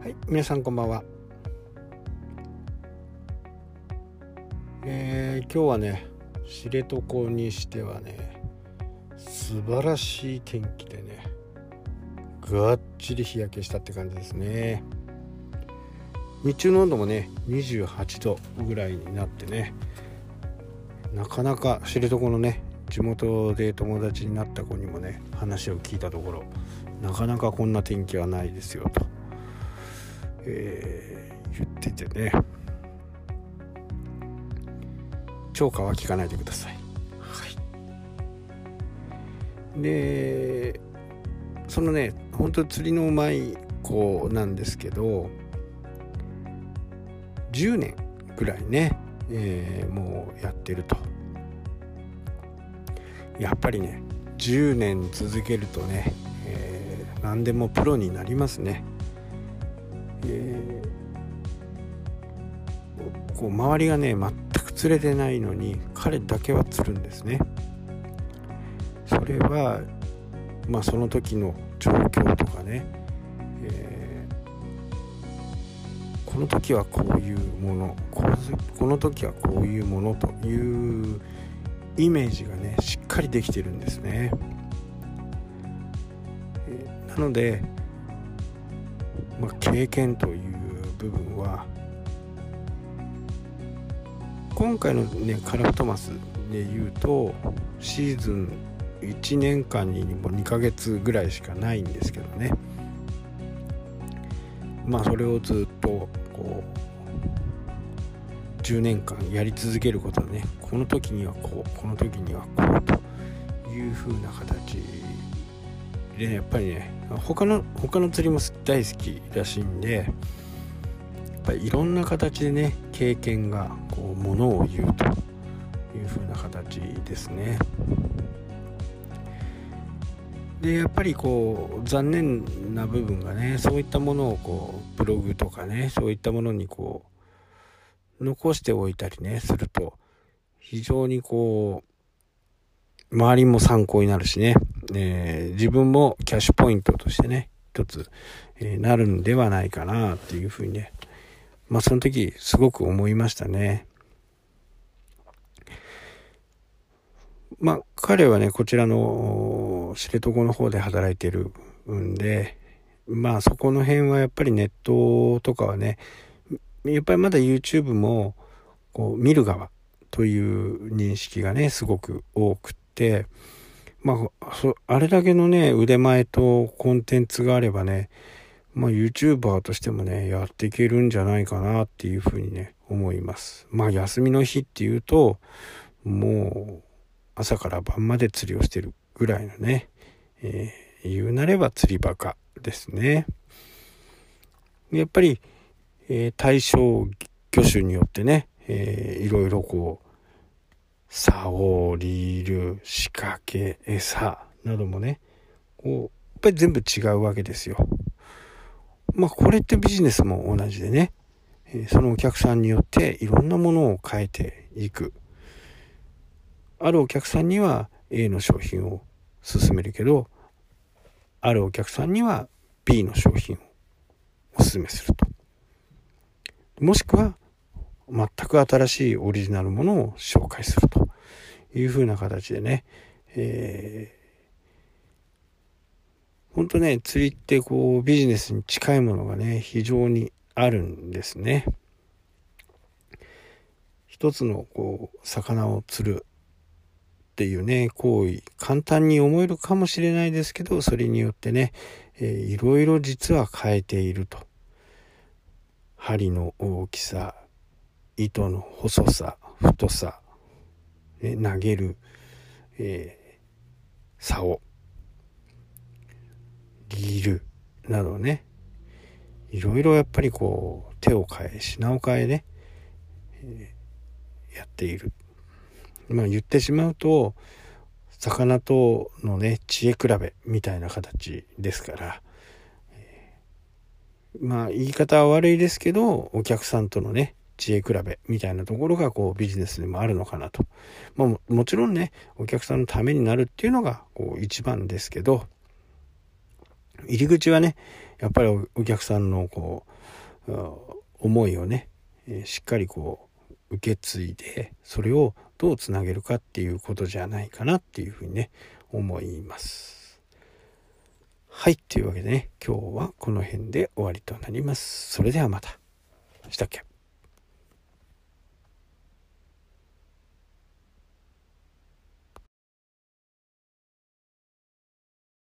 はい、皆さんこんばんは。えー、今日はね、知床にしてはね、素晴らしい天気でね、がっちり日焼けしたって感じですね。日中の温度もね、28度ぐらいになってね、なかなか知床のね、地元で友達になった子にもね話を聞いたところなかなかこんな天気はないですよと、えー、言っててね超過は聞かないでください。はい、でそのね本当釣りのうまい子なんですけど10年ぐらいね、えー、もうやってると。やっぱりね10年続けるとね、えー、何でもプロになりますね、えー、こう周りがね全く釣れてないのに彼だけは釣るんですね。それはまあその時の状況とかね、えー、この時はこういうものこの時はこういうものというイメージがねしっかりできてるんですね。えなので、まあ、経験という部分は今回のねカラフトマスで言うとシーズン1年間にも2ヶ月ぐらいしかないんですけどね。まあそれをずっとこう10年間やり続けることでねこの時にはこうこの時にはこうという風な形、ね、やっぱりね他の他の釣りも大好きらしいんでやっぱりいろんな形でね経験がこうものを言うという風な形ですね。でやっぱりこう残念な部分がねそういったものをこうブログとかねそういったものにこう残しておいたりね、すると、非常にこう、周りも参考になるしね、えー、自分もキャッシュポイントとしてね、一つ、えー、なるんではないかなっていうふうにね、まあその時すごく思いましたね。まあ彼はね、こちらの知床の方で働いてるんで、まあそこの辺はやっぱりネットとかはね、やっぱりまだ YouTube もこう見る側という認識がねすごく多くまああれだけのね腕前とコンテンツがあればねまあ YouTuber としてもねやっていけるんじゃないかなっていうふうにね思います。まあ休みの日っていうともう朝から晩まで釣りをしてるぐらいのね、えー、言うなれば釣りバカですね。やっぱりえー、対象魚種によってね、えー、いろいろこう、竿、リール、仕掛け、餌などもね、こう、やっぱり全部違うわけですよ。まあ、これってビジネスも同じでね、そのお客さんによっていろんなものを変えていく。あるお客さんには A の商品を勧めるけど、あるお客さんには B の商品をお勧めすると。もしくは全く新しいオリジナルものを紹介するというふうな形でね、えー、本当ね、釣りってこうビジネスに近いものがね、非常にあるんですね。一つのこう魚を釣るっていうね、行為、簡単に思えるかもしれないですけど、それによってね、えー、いろいろ実は変えていると。針の大きさ糸の細さ太さ、え投げる、えー、竿リールなどねいろいろやっぱりこう手を変え品を変えね、えー、やっている。まあ言ってしまうと魚とのね知恵比べみたいな形ですからえまあ言い方は悪いですけどお客さんとのね知恵比べみたいなところがこうビジネスでもあるのかなと。まあもちろんねお客さんのためになるっていうのがこう一番ですけど入り口はね、やっぱりお客さんのこう思いをね、えしっかりこう受け継いでそれをどうつなげるかっていうことじゃないかなっていうふうにね思います。はいというわけでね今日はこの辺で終わりとなります。それではまた。したっけ？